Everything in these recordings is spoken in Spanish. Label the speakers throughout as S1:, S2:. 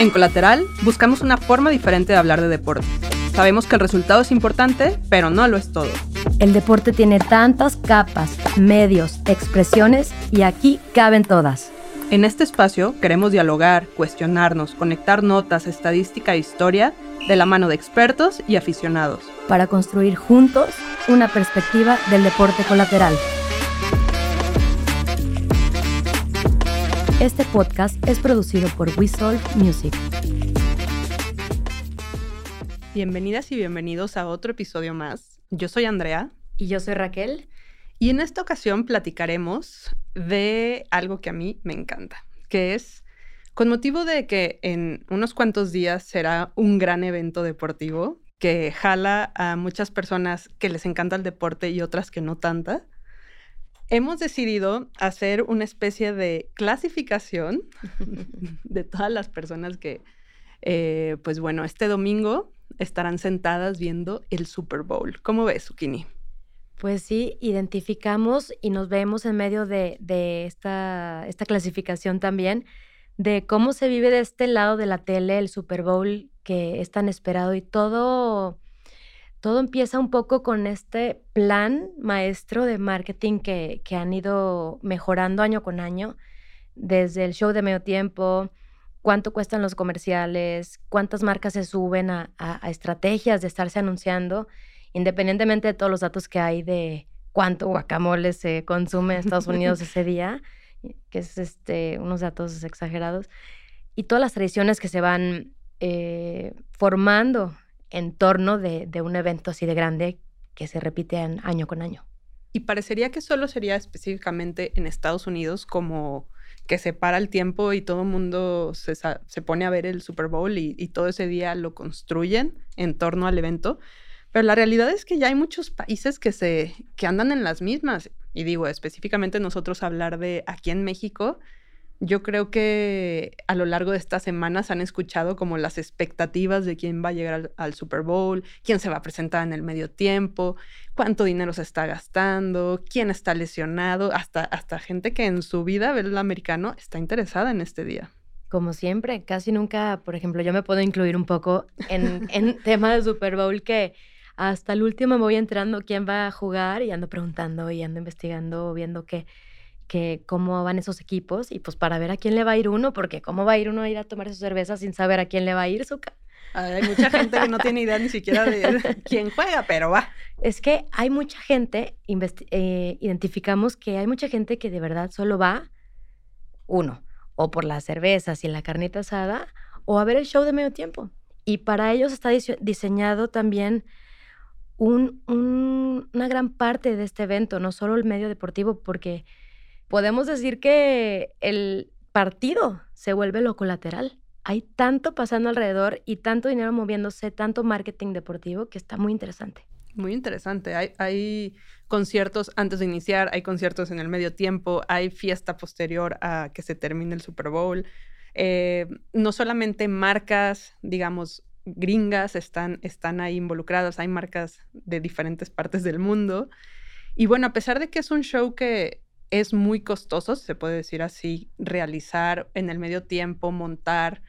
S1: En Colateral buscamos una forma diferente de hablar de deporte. Sabemos que el resultado es importante, pero no lo es todo.
S2: El deporte tiene tantas capas, medios, expresiones y aquí caben todas.
S1: En este espacio queremos dialogar, cuestionarnos, conectar notas, estadística e historia de la mano de expertos y aficionados.
S2: Para construir juntos una perspectiva del deporte colateral. Este podcast es producido por We Music.
S1: Bienvenidas y bienvenidos a otro episodio más. Yo soy Andrea.
S2: Y yo soy Raquel.
S1: Y en esta ocasión platicaremos de algo que a mí me encanta, que es con motivo de que en unos cuantos días será un gran evento deportivo que jala a muchas personas que les encanta el deporte y otras que no tanta hemos decidido hacer una especie de clasificación de todas las personas que, eh, pues bueno, este domingo estarán sentadas viendo el Super Bowl. ¿Cómo ves, Zucchini?
S2: Pues sí, identificamos y nos vemos en medio de, de esta, esta clasificación también, de cómo se vive de este lado de la tele el Super Bowl que es tan esperado y todo todo empieza un poco con este plan maestro de marketing que, han ido mejorando año con año, desde el show de medio tiempo, cuánto cuestan los comerciales, cuántas marcas se suben a, estrategias de estarse anunciando, independientemente de todos los datos que hay de cuánto guacamole se consume en Estados Unidos ese día, que es este, unos datos exagerados, y todas las tradiciones que se van eh, formando en torno de, un evento así de grande que se repite año con año.
S1: Y parecería que solo sería específicamente en Estados Unidos como que se para el tiempo y todo el mundo se, pone a ver el Super Bowl y, y, todo ese día lo construyen en torno al evento. Pero la realidad es que ya hay muchos países que, se, que andan en las mismas. Y digo, específicamente nosotros hablar de aquí en México, yo creo que a lo largo de estas semanas han escuchado como las expectativas de quién va a llegar al, Super Bowl, quién se va a presentar en el medio tiempo, cuánto dinero se está gastando, quién está lesionado, hasta, hasta gente que en su vida ve el americano está interesada en este día.
S2: Como siempre, casi nunca, por ejemplo, yo me puedo incluir un poco en, en tema de Super Bowl que hasta el último me voy enterando quién va a jugar y ando preguntando y ando investigando, viendo qué que cómo van esos equipos y pues para ver a quién le va a ir uno, porque cómo va a ir uno a ir a tomar su cerveza sin saber a quién le va a ir su...
S1: Hay mucha gente que no tiene idea ni siquiera de quién juega, pero va.
S2: Es que hay mucha gente, eh, identificamos que hay mucha gente que de verdad solo va, uno, o por las cervezas y la carnita asada, o a ver el show de medio tiempo. Y para ellos está diseñado también un, una gran parte de este evento, no solo el medio deportivo, porque podemos decir que el partido se vuelve lo colateral. Hay tanto pasando alrededor y tanto dinero moviéndose, tanto marketing deportivo que está muy interesante.
S1: Muy interesante. Hay, conciertos antes de iniciar, hay conciertos en el medio tiempo, hay fiesta posterior a que se termine el Super Bowl. Eh, no solamente marcas, digamos, gringas están, están ahí involucradas, hay marcas de diferentes partes del mundo. Y bueno, a pesar de que es un show que es muy costoso, se puede decir así, realizar en el medio tiempo, montar.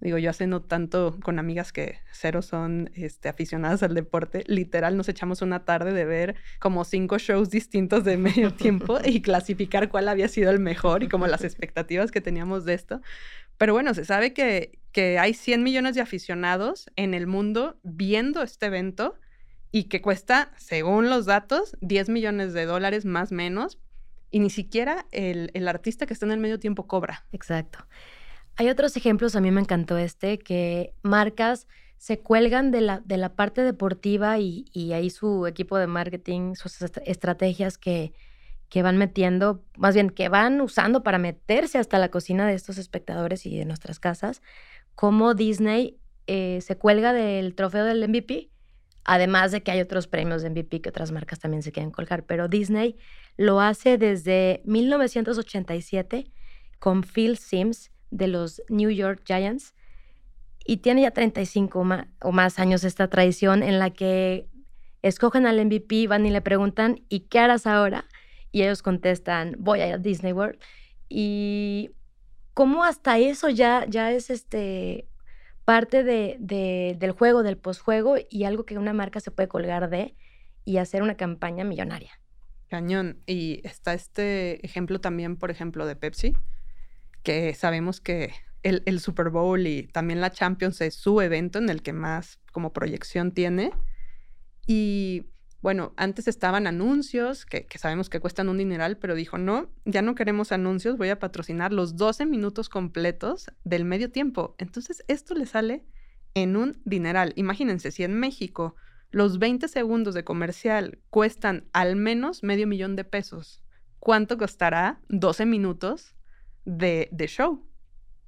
S1: Digo, yo hace no tanto con amigas que cero son este, aficionadas al deporte. Literal, nos echamos una tarde de ver como cinco shows distintos de medio tiempo y clasificar cuál había sido el mejor y como las expectativas que teníamos de esto. Pero bueno, se sabe que, que hay 100 millones de aficionados en el mundo viendo este evento y que cuesta, según los datos, 10 millones de dólares más menos y ni siquiera el, artista que está en el medio tiempo cobra.
S2: Exacto. Hay otros ejemplos, a mí me encantó este, que marcas se cuelgan de la, de la parte deportiva y, ahí su equipo de marketing, sus estrategias que, que van metiendo, más bien que van usando para meterse hasta la cocina de estos espectadores y de nuestras casas, como Disney eh, se cuelga del trofeo del MVP Además de que hay otros premios de MVP que otras marcas también se quieren colgar, pero Disney lo hace desde 1987 con Phil Sims de los New York Giants y tiene ya 35 o más años esta tradición en la que escogen al MVP, van y le preguntan, ¿y qué harás ahora? Y ellos contestan, voy a a Disney World. Y cómo hasta eso ya, ya es este parte de, del juego, del posjuego y algo que una marca se puede colgar de y hacer una campaña millonaria.
S1: Cañón. Y está este ejemplo también, por ejemplo, de Pepsi, que sabemos que el, el, Super Bowl y también la Champions es su evento en el que más como proyección tiene. Y bueno, antes estaban anuncios que, sabemos que cuestan un dineral, pero dijo, no, ya no queremos anuncios, voy a patrocinar los 12 minutos completos del medio tiempo. Entonces, esto le sale en un dineral. Imagínense, si en México los 20 segundos de comercial cuestan al menos medio millón de pesos, ¿cuánto costará 12 minutos de, de show?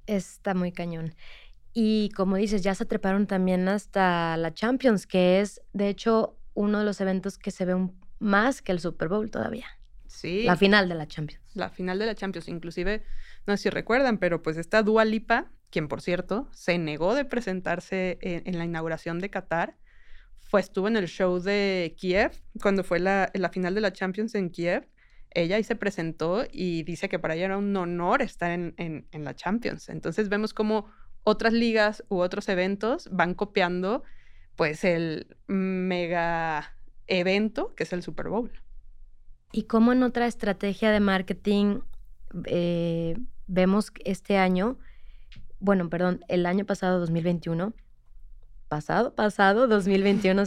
S2: Está muy cañón. Y como dices, ya se treparon también hasta la Champions, que es, de hecho, uno de los eventos que se ve más que el Super Bowl todavía.
S1: Sí.
S2: La final de la Champions.
S1: La final de la Champions. Inclusive, no sé si recuerdan, pero pues está Dua Lipa, quien por cierto se negó de presentarse en, la inauguración de Qatar. Fue, estuvo en el show de Kiev, cuando fue la, la final de la Champions en Kiev. Ella ahí se presentó y dice que para ella era un honor estar en, en, en la Champions. Entonces vemos cómo otras ligas u otros eventos van copiando pues el mega evento que es el Super Bowl.
S2: Y como en otra estrategia de marketing eh, vemos este año, bueno, perdón, el año pasado, 2021, pasado, pasado, 2021,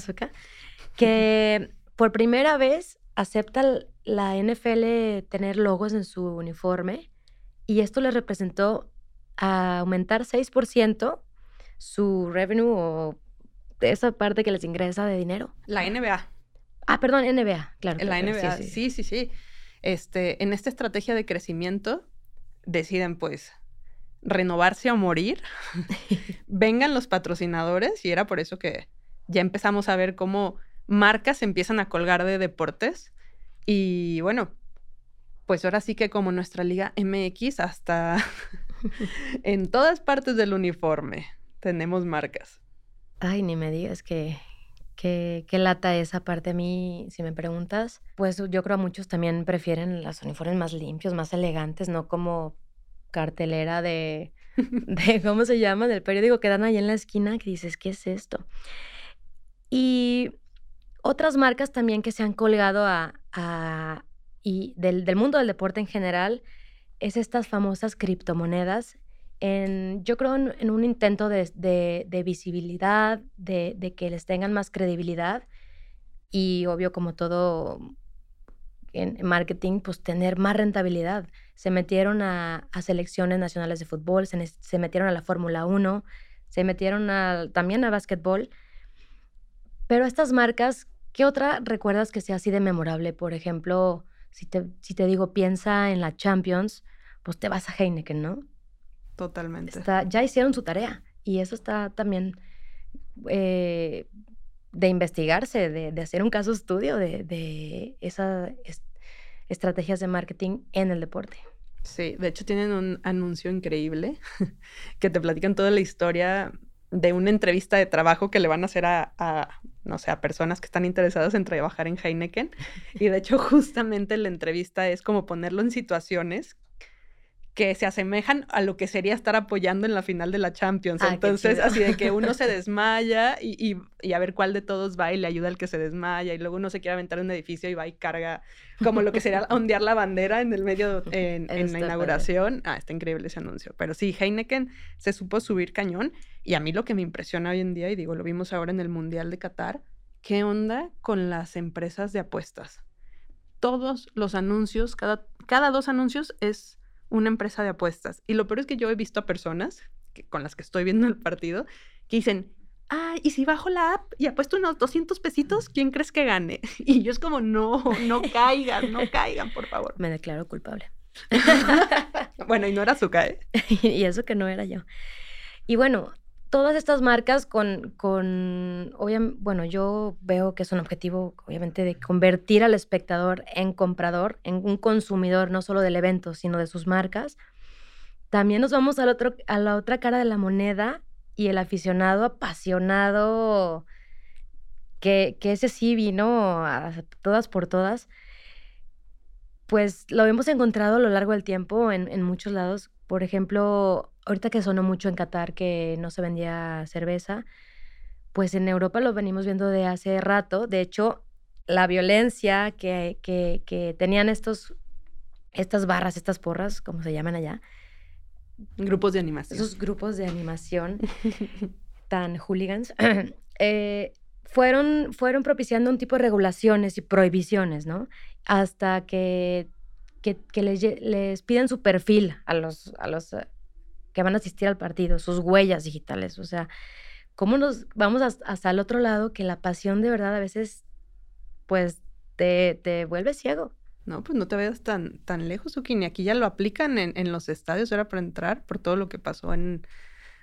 S2: que por primera vez acepta la NFL tener logos en su uniforme y esto le representó aumentar 6% su revenue o esa parte que les ingresa de dinero.
S1: La NBA.
S2: Ah, perdón, NBA, claro.
S1: En la NBA, sí sí. sí, Este, en esta estrategia de crecimiento, deciden pues renovarse o morir. Vengan los patrocinadores y era por eso que ya empezamos a ver cómo marcas empiezan a colgar de deportes. Y bueno, pues ahora sí que como nuestra liga MX, hasta en todas partes del uniforme tenemos marcas.
S2: Ay, ni me digas que, que, lata esa parte a mí, si me preguntas. Pues yo creo a muchos también prefieren los uniformes más limpios, más elegantes, no como cartelera de, de ¿cómo se llama? Del periódico que dan ahí en la esquina que dices, ¿qué es esto? Y otras marcas también que se han colgado a, a y del, del, mundo del deporte en general es estas famosas criptomonedas yo creo en, un intento de, visibilidad, de, que les tengan más credibilidad y obvio como todo en marketing, pues tener más rentabilidad. Se metieron a, selecciones nacionales de fútbol, se, metieron a la Fórmula 1, se metieron también a básquetbol. Pero estas marcas, ¿qué otra recuerdas que sea así de memorable? Por ejemplo, si te, si te digo piensa en la Champions, pues te vas a Heineken, ¿no?
S1: Totalmente.
S2: ya hicieron su tarea y eso está también eh, de investigarse, de, hacer un caso estudio de, esas estrategias de marketing en el deporte.
S1: Sí, de hecho tienen un anuncio increíble que te platican toda la historia de una entrevista de trabajo que le van a hacer a, a, no sé, a personas que están interesadas en trabajar en Heineken. Y de hecho, justamente la entrevista es como ponerlo en situaciones que se asemejan a lo que sería estar apoyando en la final de la Champions. Ah, Entonces, así de que uno se desmaya y, y, a ver cuál de todos va y le ayuda al que se desmaya y luego uno se quiere aventar en un edificio y va y carga como lo que sería ondear la bandera en el medio, en, en la inauguración. Ah, está increíble ese anuncio. Pero sí, Heineken se supo subir cañón y a mí lo que me impresiona hoy en día, y digo, lo vimos ahora en el Mundial de Qatar, ¿qué onda con las empresas de apuestas? Todos los anuncios, cada, cada dos anuncios es una empresa de apuestas. Y lo peor es que yo he visto a personas que, con las que estoy viendo el partido que dicen, ah, y si bajo la app y apuesto unos 200 pesitos, ¿quién crees que gane? Y yo es como, no, no caigan, no caigan, por favor.
S2: Me declaro culpable.
S1: bueno, y no era Zuka, ¿eh?
S2: y eso que no era yo. Y bueno, todas estas marcas con, con bueno, yo veo que es un objetivo, obviamente, de convertir al espectador en comprador, en un consumidor, no solo del evento, sino de sus marcas. También nos vamos al otro, a la otra cara de la moneda y el aficionado apasionado, que, que ese sí vino todas por todas, pues lo hemos encontrado a lo largo del tiempo en, en muchos lados. Por ejemplo, ahorita que sonó mucho en Qatar que no se vendía cerveza, pues en Europa lo venimos viendo de hace rato. De hecho, la violencia que, que, que tenían estos, estas barras, estas porras, como se llaman allá.
S1: Grupos de animación.
S2: Esos grupos de animación tan hooligans, eh, fueron, fueron propiciando un tipo de regulaciones y prohibiciones, ¿no? Hasta que, que, que les, les, piden su perfil a los, a los que van a asistir al partido, sus huellas digitales. O sea, ¿cómo nos vamos hasta el otro lado que la pasión de verdad a veces, pues, te, te vuelve ciego?
S1: No, pues no te vayas tan, tan lejos, Zucchini. Aquí ya lo aplican en, en los estadios, era para entrar por todo lo que pasó en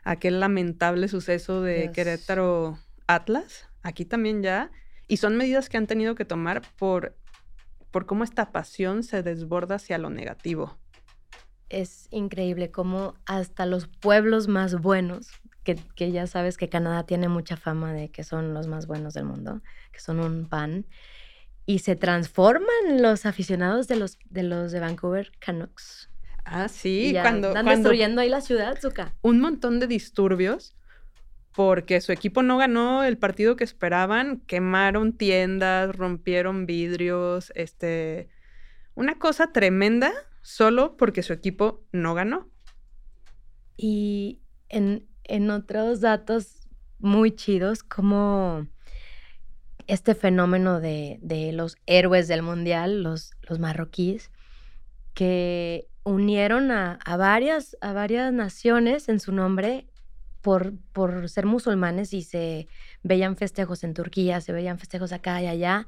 S1: aquel lamentable suceso de Dios. Querétaro Atlas. Aquí también ya. Y son medidas que han tenido que tomar por, por cómo esta pasión se desborda hacia lo negativo.
S2: Es increíble cómo hasta los pueblos más buenos, que, que, ya sabes que Canadá tiene mucha fama de que son los más buenos del mundo, que son un pan, y se transforman los aficionados de los de, los de Vancouver Canucks.
S1: Ah, sí,
S2: ya
S1: cuando
S2: están
S1: cuando
S2: destruyendo ahí la ciudad, Zuka.
S1: Un montón de disturbios porque su equipo no ganó el partido que esperaban, quemaron tiendas, rompieron vidrios, este una cosa tremenda solo porque su equipo no ganó.
S2: Y en, en otros datos muy chidos, como este fenómeno de, de, los héroes del mundial, los, los marroquíes, que unieron a, a, varias, a varias naciones en su nombre por, por ser musulmanes y se veían festejos en Turquía, se veían festejos acá y allá,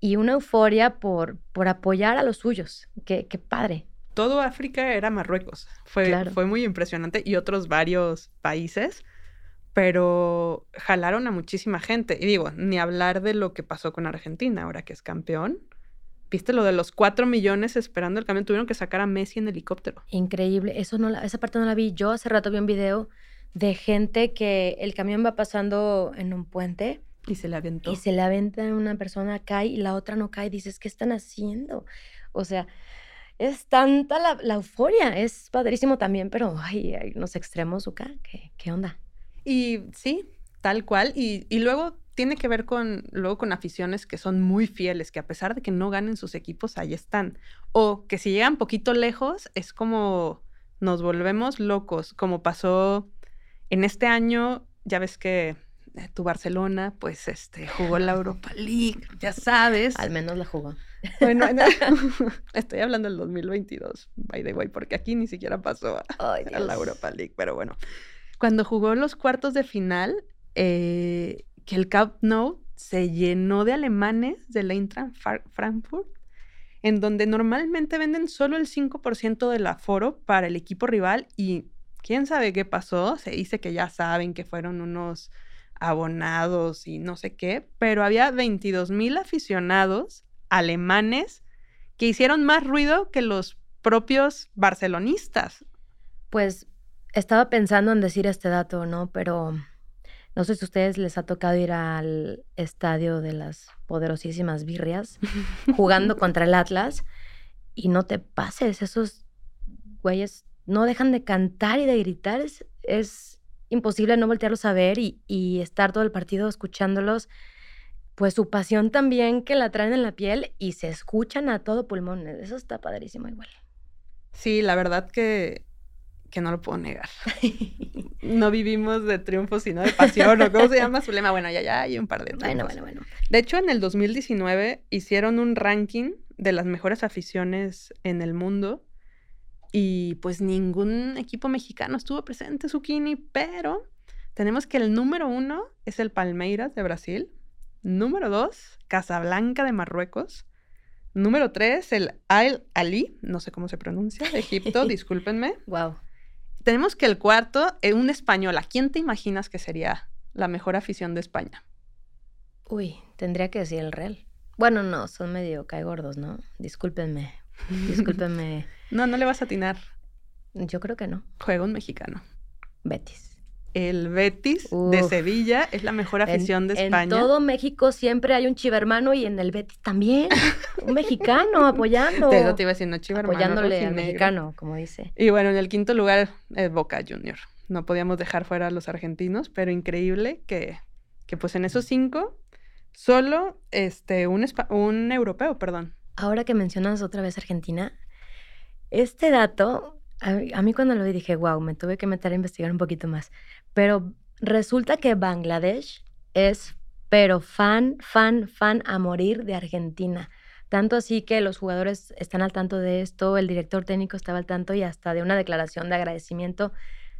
S2: y una euforia por, por apoyar a los suyos. Qué, qué padre.
S1: Todo África era Marruecos. Fue, claro. fue muy impresionante y otros varios países, pero jalaron a muchísima gente. Y digo, ni hablar de lo que pasó con Argentina ahora que es campeón. ¿Viste lo de los cuatro millones esperando el camión? Tuvieron que sacar a Messi en helicóptero.
S2: Increíble. Eso no la, esa parte no la vi. Yo hace rato vi un video de gente que el camión va pasando en un puente.
S1: Y se le aventó.
S2: Y se le aventa una persona, cae y la otra no cae. Dices, ¿qué están haciendo? O sea, es tanta la, la euforia. Es padrísimo también, pero ay, hay unos extremos acá. ¿Qué, ¿Qué onda?
S1: Y sí, tal cual. Y, y luego tiene que ver con, luego con aficiones que son muy fieles, que a pesar de que no ganen sus equipos, ahí están. O que si llegan poquito lejos, es como nos volvemos locos, como pasó en este año, ya ves que tu Barcelona, pues, este, jugó la Europa League, ya sabes.
S2: Al menos la jugó.
S1: Bueno, estoy hablando del 2022, by the way, porque aquí ni siquiera pasó a,
S2: Ay,
S1: a la Europa League, pero bueno. Cuando jugó los cuartos de final, eh, que el Camp Nou se llenó de alemanes del Eintracht Frankfurt, en donde normalmente venden solo el 5% del aforo para el equipo rival y quién sabe qué pasó, se dice que ya saben que fueron unos abonados y no sé qué, pero había 22 mil aficionados alemanes que hicieron más ruido que los propios barcelonistas.
S2: Pues estaba pensando en decir este dato, ¿no? Pero no sé si a ustedes les ha tocado ir al estadio de las poderosísimas birrias jugando contra el Atlas y no te pases, esos güeyes no dejan de cantar y de gritar, es, es imposible no voltearlos a ver y, y, estar todo el partido escuchándolos, pues su pasión también que la traen en la piel y se escuchan a todo pulmón, eso está padrísimo igual.
S1: Sí, la verdad que que no lo puedo negar. no vivimos de triunfo, sino de pasión, o cómo se llama su lema. Bueno, ya, ya hay un par de
S2: triunfos. Bueno, bueno, bueno.
S1: De hecho, en el 2019 hicieron un ranking de las mejores aficiones en el mundo y pues ningún equipo mexicano estuvo presente, Zucchini, pero tenemos que el número uno es el Palmeiras de Brasil, número dos, Casablanca de Marruecos, número tres, el Al Ali, no sé cómo se pronuncia, de Egipto, discúlpenme.
S2: Wow
S1: tenemos que el cuarto, eh, un español. ¿A quién te imaginas que sería la mejor afición de España?
S2: Uy, tendría que decir el Real. Bueno, no, son medio gordos, ¿no? Discúlpenme. Discúlpenme.
S1: no, no le vas a atinar.
S2: Yo creo que no.
S1: Juega un mexicano.
S2: Betis.
S1: el Betis de Sevilla es la mejor afición de España.
S2: En todo México siempre hay un chivermano y en el Betis también. un mexicano apoyando.
S1: Te, te iba diciendo chivermano.
S2: Apoyándole al mexicano, como dice.
S1: Y bueno, en el quinto lugar es Boca Junior. No podíamos dejar fuera a los argentinos, pero increíble que, que pues en esos cinco solo este, un, un europeo, perdón.
S2: Ahora que mencionas otra vez Argentina, este dato, a, mí cuando lo vi dije, wow, me tuve que meter a investigar un poquito más. Pero resulta que Bangladesh es, pero fan, fan, fan a morir de Argentina. Tanto así que los jugadores están al tanto de esto, el director técnico estaba al tanto y hasta de una declaración de agradecimiento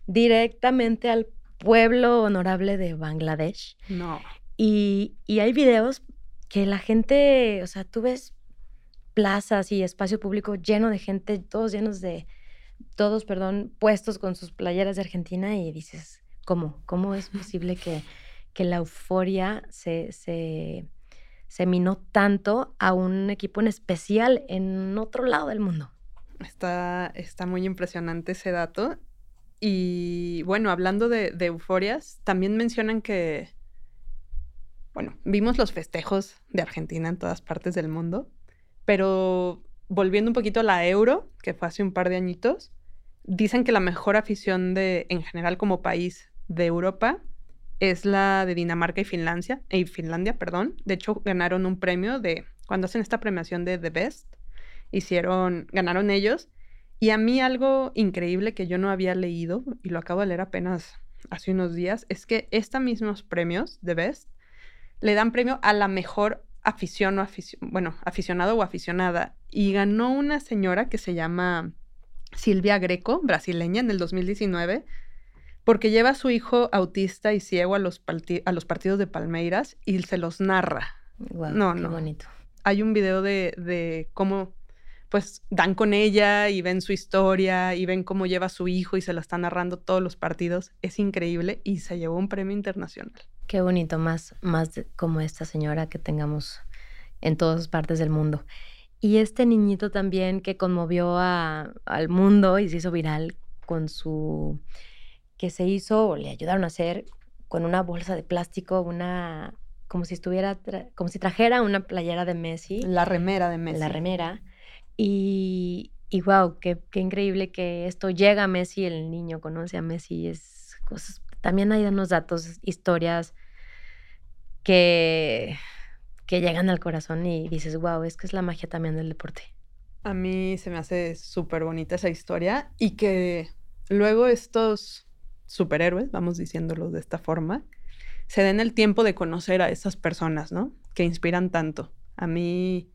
S2: directamente al pueblo honorable de Bangladesh.
S1: No.
S2: Y, y hay videos que la gente, o sea, tú ves plazas y espacio público lleno de gente, todos llenos de, todos, perdón, puestos con sus playeras de Argentina y dices, ¿cómo? ¿Cómo es posible que, que la euforia se, se, se minó tanto a un equipo en especial en otro lado del mundo?
S1: Está, está muy impresionante ese dato. Y bueno, hablando de, de, euforias, también mencionan que, bueno, vimos los festejos de Argentina en todas partes del mundo, pero volviendo un poquito a la Euro, que fue hace un par de añitos, dicen que la mejor afición de, en general como país de Europa es la de Dinamarca y Finlandia, y Finlandia, perdón. De hecho, ganaron un premio de, cuando hacen esta premiación de The Best, hicieron, ganaron ellos. Y a mí algo increíble que yo no había leído, y lo acabo de leer apenas hace unos días, es que estos mismos premios, The Best, le dan premio a la mejor afición o bueno, aficionado o aficionada. Y ganó una señora que se llama Silvia Greco, brasileña, en el 2019, porque lleva a su hijo autista y ciego a los, a los partidos de Palmeiras y se los narra.
S2: no, qué no. bonito.
S1: Hay un video de, de cómo pues dan con ella y ven su historia y ven cómo lleva a su hijo y se lo está narrando todos los partidos. Es increíble y se llevó un premio internacional.
S2: Qué bonito, más, más como esta señora que tengamos en todas partes del mundo. Y este niñito también que conmovió al mundo y se hizo viral con su, que se hizo, o le ayudaron a hacer con una bolsa de plástico, una, como si estuviera, como si trajera una playera de Messi.
S1: La remera de Messi.
S2: La remera. Y, y wow, qué, qué increíble que esto llega a Messi, el niño conoce a Messi, es cosas también hay unos datos, historias que, que llegan al corazón y dices, wow, es que es la magia también del deporte.
S1: A mí se me hace súper bonita esa historia y que luego estos superhéroes, vamos diciéndolo de esta forma, se den el tiempo de conocer a esas personas, ¿no? Que inspiran tanto. A mí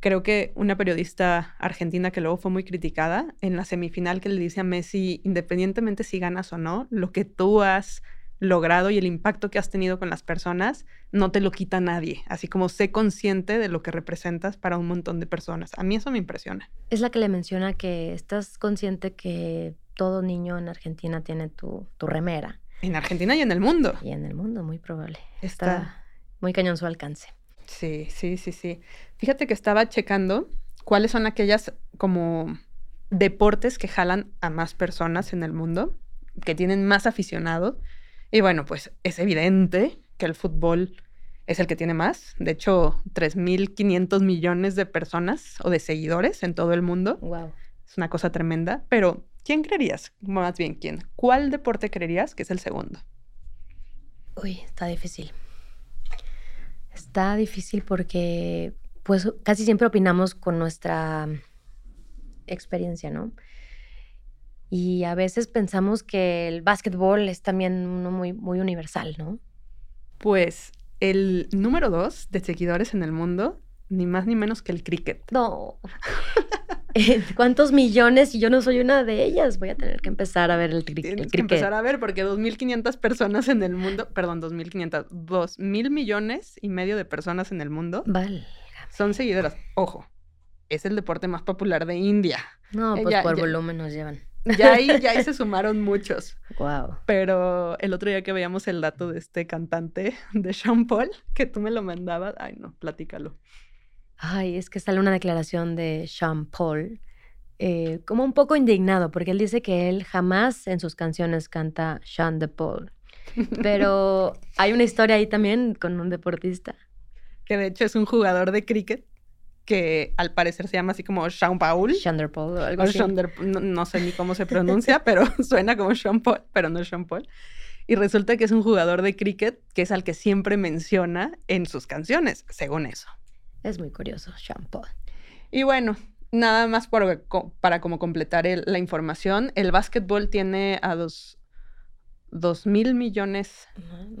S1: creo que una periodista argentina que luego fue muy criticada en la semifinal que le dice a Messi, independientemente si ganas o no, lo que tú has logrado y el impacto que has tenido con las personas, no te lo quita nadie. Así como sé consciente de lo que representas para un montón de personas. A mí eso me impresiona.
S2: Es la que le menciona que estás consciente que todo niño en Argentina tiene tu, tu remera.
S1: En Argentina y en el mundo.
S2: Y en el mundo, muy probable. Está muy cañón su alcance.
S1: Sí, sí, sí, sí. Fíjate que estaba checando cuáles son aquellas como deportes que jalan a más personas en el mundo, que tienen más aficionados. Y bueno, pues es evidente que el fútbol es el que tiene más. De hecho, 3.500 millones de personas o de seguidores en todo el mundo.
S2: Wow.
S1: Es una cosa tremenda. Pero, ¿quién creerías? Más bien, ¿quién? ¿Cuál deporte creerías que es el segundo?
S2: Uy, está difícil. Está difícil porque pues casi siempre opinamos con nuestra experiencia, ¿no? Y a veces pensamos que el básquetbol es también uno muy, muy universal, ¿no?
S1: Pues el número dos de seguidores en el mundo, ni más ni menos que el cricket.
S2: No. ¿Cuántos millones? Y yo no soy una de ellas. Voy a tener que empezar a ver el, cricket. Tienes
S1: que empezar a ver porque 2.500 personas en el mundo, perdón, 2.500, 2.000 millones y medio de personas en el mundo son seguidoras. Ojo, es el deporte más popular de India.
S2: No, eh, pues por volumen nos llevan.
S1: Ya ahí, ya ahí se sumaron muchos.
S2: Wow.
S1: Pero el otro día que veíamos el dato de este cantante de Sean Paul, que tú me lo mandabas, ay no, platícalo.
S2: Ay, es que sale una declaración de Sean Paul eh, como un poco indignado, porque él dice que él jamás en sus canciones canta Sean de Paul. Pero hay una historia ahí también con un deportista.
S1: Que de hecho es un jugador de cricket que al parecer se llama así como Sean Paul.
S2: Paul o algo así.
S1: no, sé ni cómo se pronuncia, pero suena como Sean Paul, pero no es Sean Paul. Y resulta que es un jugador de cricket que es al que siempre menciona en sus canciones, según eso.
S2: Es muy curioso, Sean Paul.
S1: Y bueno, nada más para, para como completar la información, el básquetbol tiene a dos, dos mil millones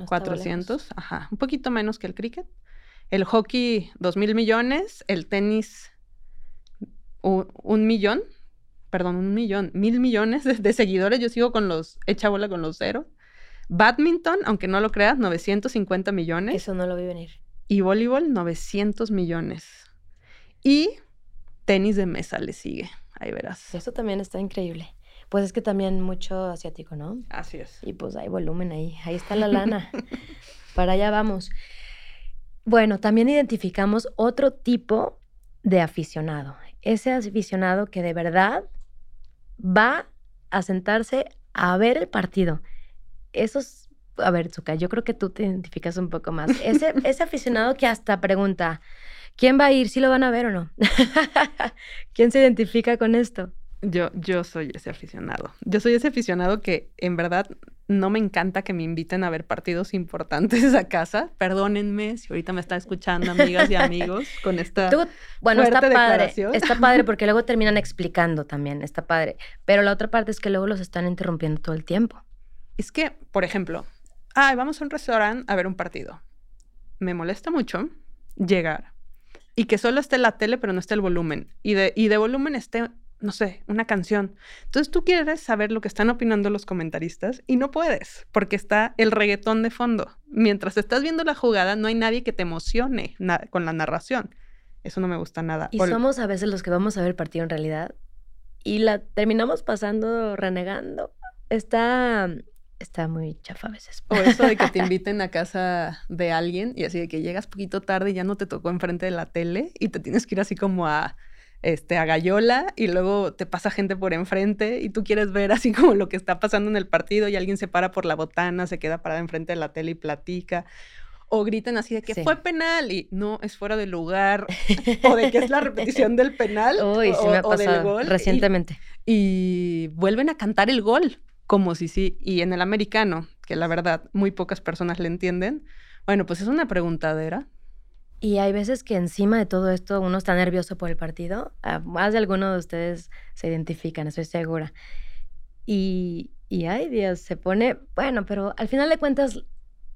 S1: cuatrocientos, ajá, un poquito menos que el cricket el hockey, dos mil millones. El tenis, un, millón. Perdón, un millón. Mil millones de, seguidores. Yo sigo con los, echa bola con los cero. Badminton, aunque no lo creas, 950 millones.
S2: Eso no lo vi venir.
S1: Y voleibol, 900 millones. Y tenis de mesa le sigue. Ahí verás.
S2: Eso también está increíble. Pues es que también mucho asiático, ¿no?
S1: Así es.
S2: Y pues hay volumen ahí. Ahí está la lana. Para allá vamos. Bueno, también identificamos otro tipo de aficionado. Ese aficionado que de verdad va a sentarse a ver el partido. Esos, a ver, Zuka, yo creo que tú te identificas un poco más. Ese, ese aficionado que hasta pregunta, ¿quién va a ir? ¿Si lo van a ver o no? ¿Quién se identifica con esto?
S1: Yo, yo soy ese aficionado. Yo soy ese aficionado que en verdad no me encanta que me inviten a ver partidos importantes a casa. Perdónenme si ahorita me están escuchando amigas y amigos con esta
S2: bueno, está padre, está padre porque luego terminan explicando también, está padre. Pero la otra parte es que luego los están interrumpiendo todo el tiempo.
S1: Es que, por ejemplo, ay, vamos a un restaurante a ver un partido. Me molesta mucho llegar y que solo esté la tele pero no esté el volumen y de, y de volumen esté no sé, una canción. Entonces tú quieres saber lo que están opinando los comentaristas y no puedes, porque está el reggaetón de fondo. Mientras estás viendo la jugada, no hay nadie que te emocione con la narración. Eso no me gusta nada.
S2: Y somos a veces los que vamos a ver el partido en realidad y la terminamos pasando renegando. Está está muy chafa a veces.
S1: O eso de que te inviten a casa de alguien y así de que llegas poquito tarde y ya no te tocó enfrente de la tele y te tienes que ir así como a este, a Gallola y luego te pasa gente por enfrente y tú quieres ver así como lo que está pasando en el partido y alguien se para por la botana, se queda parada enfrente de la tele y platica. O gritan así de que fue penal y no, es fuera de lugar. o de que es la repetición del penal
S2: Uy, o, me ha del gol. Recientemente.
S1: Y, vuelven a cantar el gol como si sí. Y en el americano, que la verdad muy pocas personas le entienden, bueno, pues es una preguntadera
S2: y hay veces que encima de todo esto uno está nervioso por el partido. Ah, más de alguno de ustedes se identifican, estoy segura. Y, y ay Dios, se pone, bueno, pero al final de cuentas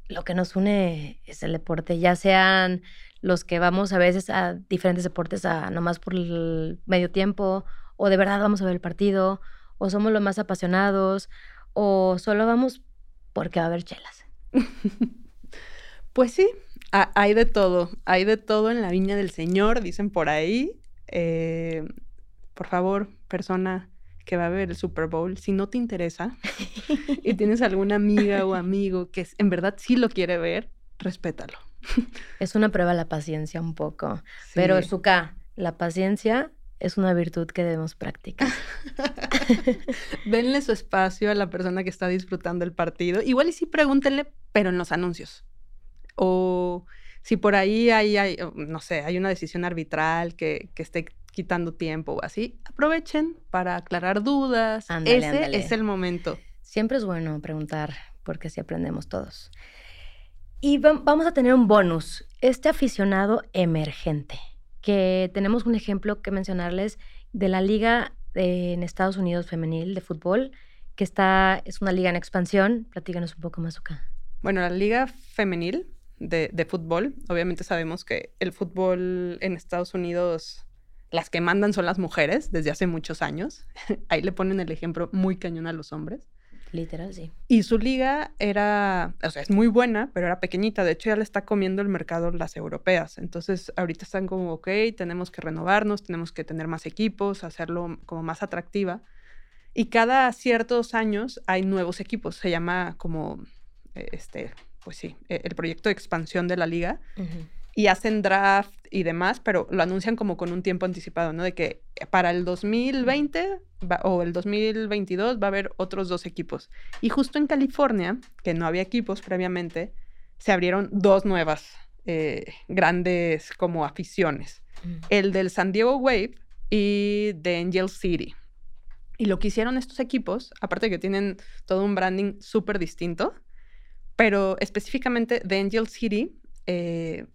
S2: lo que nos une es el deporte, ya sean los que vamos a veces a diferentes deportes a nomás por el medio tiempo, o de verdad vamos a ver el partido, o somos los más apasionados, o solo vamos porque va a haber chelas.
S1: pues sí, hay de todo, hay de todo en la viña del Señor, dicen por ahí. Eh, por favor, persona que va a ver el Super Bowl, si no te interesa y tienes alguna amiga o amigo que en verdad sí lo quiere ver, respétalo.
S2: Es una prueba la paciencia un poco, pero Suka, la paciencia es una virtud que debemos practicar.
S1: Denle su espacio a la persona que está disfrutando el partido. Igual y sí pregúntenle, pero en los anuncios o si por ahí hay, no sé, hay una decisión arbitral que, esté quitando tiempo o así, aprovechen para aclarar dudas. Ese es el momento.
S2: Siempre es bueno preguntar porque así aprendemos todos. Y vamos a tener un bonus, este aficionado emergente, que tenemos un ejemplo que mencionarles de la liga en Estados Unidos femenil de fútbol, que está, es una liga en expansión. Platícanos un poco más acá.
S1: Bueno, la liga femenil de, fútbol. Obviamente sabemos que el fútbol en Estados Unidos, las que mandan son las mujeres desde hace muchos años. Ahí le ponen el ejemplo muy cañón a los hombres.
S2: Literal, sí.
S1: Y su liga era, o sea, es muy buena, pero era pequeñita. De hecho, ya le está comiendo el mercado las europeas. Entonces, ahorita están como, ok, tenemos que renovarnos, tenemos que tener más equipos, hacerlo como más atractiva. Y cada ciertos años hay nuevos equipos. Se llama como, este, pues sí, e-, el proyecto de expansión de la liga. Y hacen draft y demás, pero lo anuncian como con un tiempo anticipado, ¿no? De que para el 2020 o el 2022 va a haber otros dos equipos. Y justo en California, que no había equipos previamente, se abrieron dos nuevas eh, grandes como aficiones. Mm. El del San Diego Wave y de Angel City. Y lo que hicieron estos equipos, aparte de que tienen todo un branding súper distinto, pero específicamente de Angel City, eh,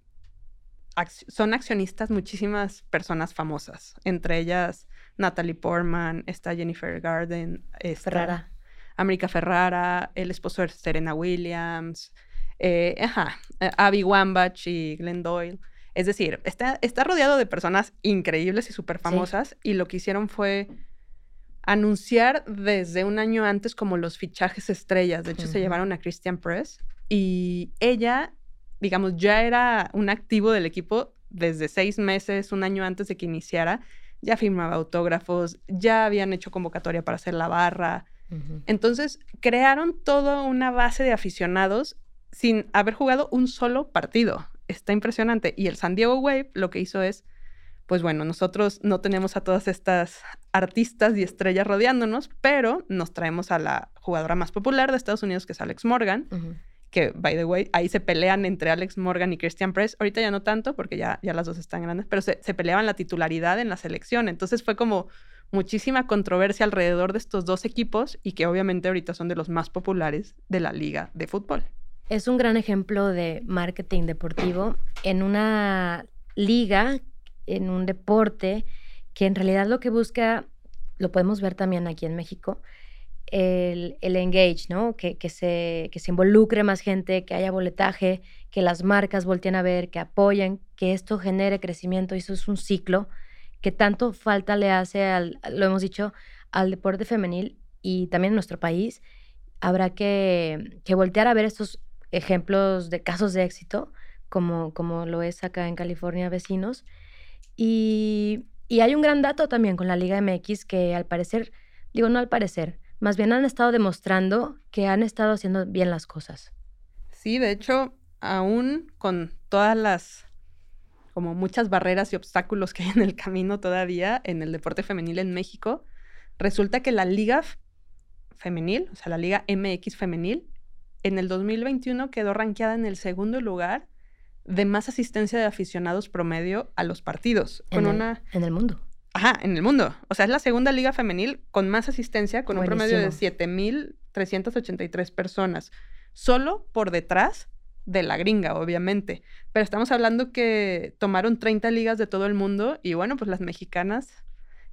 S1: son accionistas muchísimas personas famosas, entre ellas Natalie Portman, está Jennifer Garden, está
S2: Ferrara.
S1: América Ferrara, el esposo de Serena Williams, eh, ajá, eh, Abby Wambach y Glenn Doyle. Es decir, está, está rodeado de personas increíbles y súper famosas y lo que hicieron fue anunciar desde un año antes como los fichajes estrellas. De hecho, se llevaron a Christian Press y ella digamos, ya era un activo del equipo desde seis meses, un año antes de que iniciara, ya firmaba autógrafos, ya habían hecho convocatoria para hacer la barra. Entonces, crearon toda una base de aficionados sin haber jugado un solo partido. Está impresionante. Y el San Diego Wave lo que hizo es, pues bueno, nosotros no tenemos a todas estas artistas y estrellas rodeándonos, pero nos traemos a la jugadora más popular de Estados Unidos, que es Alex Morgan que, by the way, ahí se pelean entre Alex Morgan y Christian Press. Ahorita ya no tanto, porque ya, ya las dos están grandes, pero se, se peleaban la titularidad en la selección. Entonces fue como muchísima controversia alrededor de estos dos equipos y que obviamente ahorita son de los más populares de la liga de fútbol.
S2: Es un gran ejemplo de marketing deportivo en una liga, en un deporte que en realidad lo que busca, lo podemos ver también aquí en México, el, engage, ¿no? Que, se, que se involucre más gente, que haya boletaje, que las marcas volteen a ver, que apoyen, que esto genere crecimiento. Y eso es un ciclo que tanto falta le hace al, lo hemos dicho, al deporte femenil y también en nuestro país. Habrá que, que voltear a ver estos ejemplos de casos de éxito, como, como lo es acá en California, vecinos. Y, y hay un gran dato también con la Liga MX que al parecer, digo no al parecer, más bien han estado demostrando que han estado haciendo bien las cosas.
S1: Sí, de hecho, aún con todas las, como muchas barreras y obstáculos que hay en el camino todavía en el deporte femenil en México, resulta que la liga femenil, o sea, la liga MX femenil, en el 2021 quedó rankeada en el segundo lugar de más asistencia de aficionados promedio a los partidos.
S2: con una... En el mundo.
S1: Ajá, en el mundo. O sea, es la segunda liga femenil con más asistencia, con un promedio de 7.383 personas. Solo por detrás de la gringa, obviamente. Pero estamos hablando que tomaron 30 ligas de todo el mundo y bueno, pues las mexicanas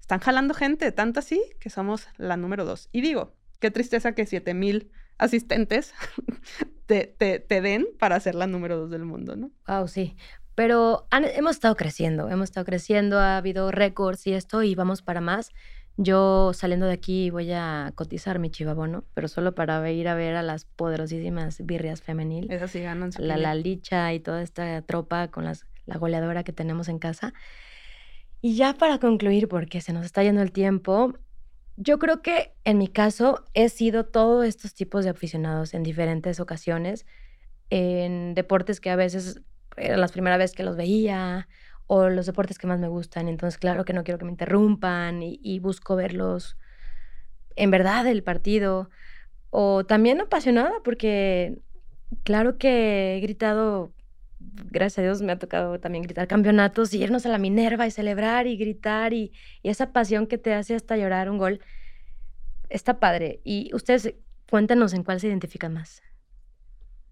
S1: están jalando gente, tanto así que somos la número dos. Y digo, qué tristeza que 7.000 asistentes te, te, te, den para ser la número dos del mundo, ¿no?
S2: Wow, sí. Pero hemos estado creciendo, hemos estado creciendo, ha habido récords y esto y vamos para más. Yo saliendo de aquí voy a cotizar mi chivabono, pero solo para ir a ver a las poderosísimas birrias femenil.
S1: Esas sí ganan
S2: La, la licha y toda esta tropa con las, la goleadora que tenemos en casa. Y ya para concluir, porque se nos está yendo el tiempo, yo creo que en mi caso he sido todos estos tipos de aficionados en diferentes ocasiones, en deportes que a veces era la primera vez que los veía o los deportes que más me gustan. Entonces, claro que no quiero que me interrumpan y, busco verlos en verdad el partido. O también apasionada porque claro que he gritado, gracias a Dios me ha tocado también gritar campeonatos y irnos a la Minerva y celebrar y gritar y, esa pasión que te hace hasta llorar un gol. Está padre. Y ustedes cuéntanos en cuál se identifican más.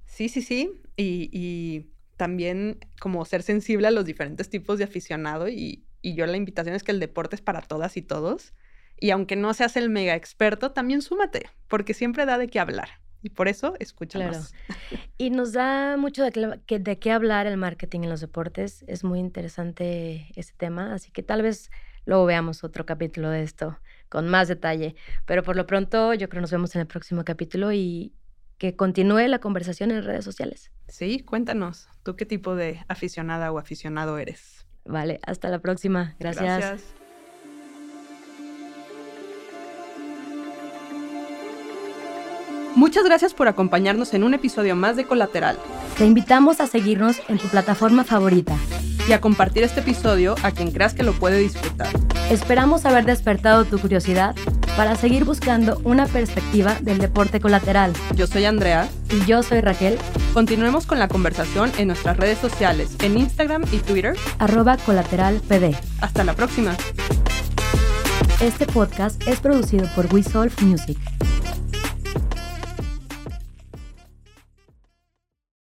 S1: Sí, sí, sí. y también como ser sensible a los diferentes tipos de aficionado y, yo la invitación es que el deporte es para todas y todos. Y aunque no seas el mega experto, también súmate, porque siempre da de qué hablar. Y por eso escúchanos.
S2: Y nos da mucho de, de qué hablar el marketing en los deportes. Es muy interesante ese tema, así que tal vez luego veamos otro capítulo de esto con más detalle. Pero por lo pronto yo creo que nos vemos en el próximo capítulo y, que continúe la conversación en redes sociales.
S1: Sí, cuéntanos, ¿tú qué tipo de aficionada o aficionado eres?
S2: Vale, hasta la próxima. Gracias. Gracias.
S1: Muchas gracias por acompañarnos en un episodio más de Colateral.
S2: Te invitamos a seguirnos en tu plataforma favorita
S1: y a compartir este episodio a quien creas que lo puede disfrutar.
S2: Esperamos haber despertado tu curiosidad para seguir buscando una perspectiva del deporte colateral.
S1: Yo soy Andrea.
S2: Y yo soy Raquel.
S1: Continuemos con la conversación en nuestras redes sociales, en Instagram y Twitter.
S2: Arroba colateralpd.
S1: Hasta la próxima.
S2: Este podcast es producido por We Music.